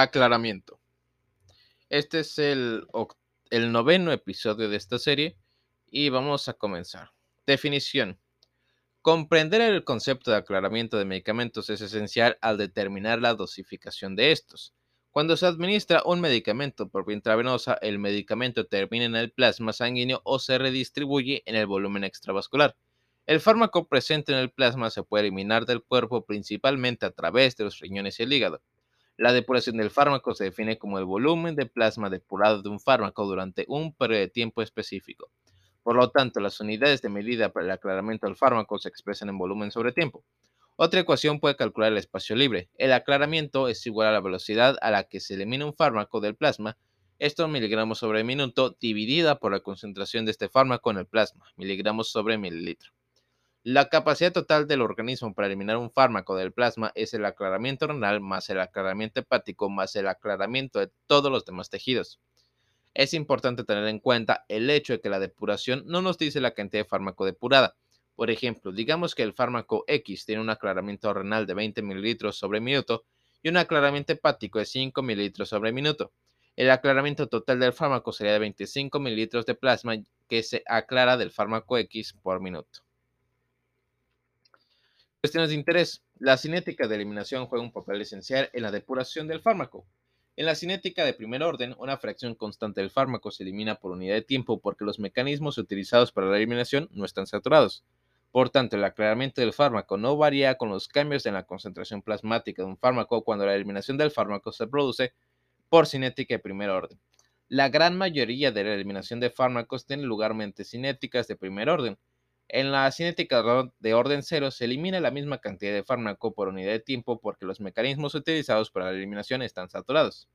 Aclaramiento. Este es el, noveno episodio de esta serie y vamos a comenzar. Definición. Comprender el concepto de aclaramiento de medicamentos es esencial al determinar la dosificación de estos. Cuando se administra un medicamento por vía intravenosa, el medicamento termina en el plasma sanguíneo o se redistribuye en el volumen extravascular. El fármaco presente en el plasma se puede eliminar del cuerpo principalmente a través de los riñones y el hígado. La depuración del fármaco se define como el volumen de plasma depurado de un fármaco durante un periodo de tiempo específico. Por lo tanto, las unidades de medida para el aclaramiento del fármaco se expresan en volumen sobre tiempo. Otra ecuación puede calcular el espacio libre. El aclaramiento es igual a la velocidad a la que se elimina un fármaco del plasma, esto miligramos sobre minuto, dividida por la concentración de este fármaco en el plasma, miligramos sobre mililitro. La capacidad total del organismo para eliminar un fármaco del plasma es el aclaramiento renal más el aclaramiento hepático más el aclaramiento de todos los demás tejidos. Es importante tener en cuenta el hecho de que la depuración no nos dice la cantidad de fármaco depurada, por ejemplo, digamos que el fármaco X tiene un aclaramiento renal de 20 mililitros sobre minuto y un aclaramiento hepático de 5 mililitros sobre minuto. El aclaramiento total del fármaco sería de 25 mililitros de plasma que se aclara del fármaco X por minuto. Cuestiones de interés. La cinética de eliminación juega un papel esencial en la depuración del fármaco. En la cinética de primer orden, una fracción constante del fármaco se elimina por unidad de tiempo porque los mecanismos utilizados para la eliminación no están saturados. Por tanto, el aclaramiento del fármaco no varía con los cambios en la concentración plasmática de un fármaco cuando la eliminación del fármaco se produce por cinética de primer orden. La gran mayoría de la eliminación de fármacos tiene lugar mediante cinéticas de primer orden. En la cinética de orden cero se elimina la misma cantidad de fármaco por unidad de tiempo porque los mecanismos utilizados para la eliminación están saturados.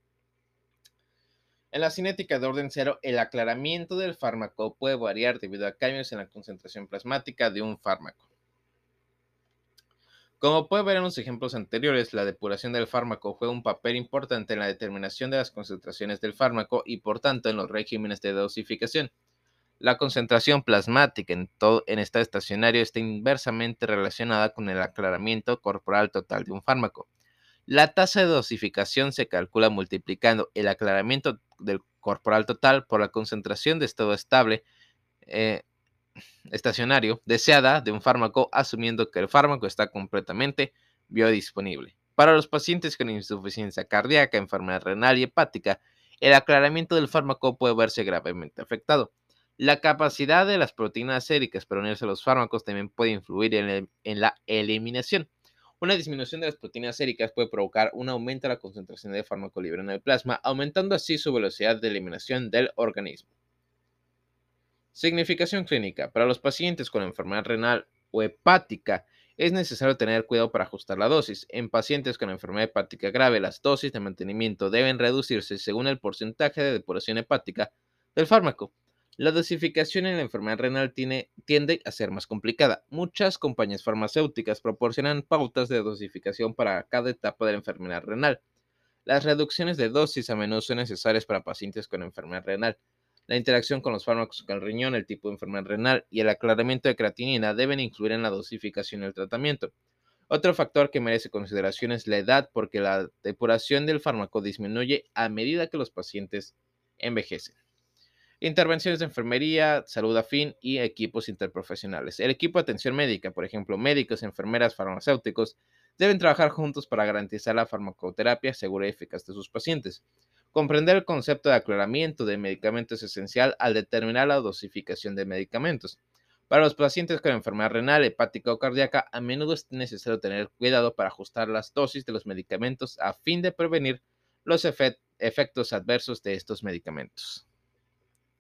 En la cinética de orden cero, el aclaramiento del fármaco puede variar debido a cambios en la concentración plasmática de un fármaco. Como puede ver en los ejemplos anteriores, la depuración del fármaco juega un papel importante en la determinación de las concentraciones del fármaco y por tanto en los regímenes de dosificación. La concentración plasmática en, en estado estacionario está inversamente relacionada con el aclaramiento corporal total de un fármaco. La tasa de dosificación se calcula multiplicando el aclaramiento del corporal total por la concentración de estado estable eh, estacionario deseada de un fármaco, asumiendo que el fármaco está completamente biodisponible. Para los pacientes con insuficiencia cardíaca, enfermedad renal y hepática, el aclaramiento del fármaco puede verse gravemente afectado. La capacidad de las proteínas séricas para unirse a los fármacos también puede influir en la eliminación. Una disminución de las proteínas séricas puede provocar un aumento de la concentración de fármaco libre en el plasma, aumentando así su velocidad de eliminación del organismo. Significación clínica. Para los pacientes con enfermedad renal o hepática, es necesario tener cuidado para ajustar la dosis. En pacientes con enfermedad hepática grave, las dosis de mantenimiento deben reducirse según el porcentaje de depuración hepática del fármaco. La dosificación en la enfermedad renal tiende a ser más complicada. Muchas compañías farmacéuticas proporcionan pautas de dosificación para cada etapa de la enfermedad renal. Las reducciones de dosis a menudo son necesarias para pacientes con enfermedad renal. La interacción con los fármacos con el riñón, el tipo de enfermedad renal y el aclaramiento de creatinina deben incluir en la dosificación el tratamiento. Otro factor que merece consideración es la edad porque la depuración del fármaco disminuye a medida que los pacientes envejecen. Intervenciones de enfermería, salud afín y equipos interprofesionales. El equipo de atención médica, por ejemplo, médicos, enfermeras, farmacéuticos, deben trabajar juntos para garantizar la farmacoterapia segura y eficaz de sus pacientes. Comprender el concepto de aclaramiento de medicamentos es esencial al determinar la dosificación de medicamentos. Para los pacientes con enfermedad renal, hepática o cardíaca, a menudo es necesario tener cuidado para ajustar las dosis de los medicamentos a fin de prevenir los efectos adversos de estos medicamentos.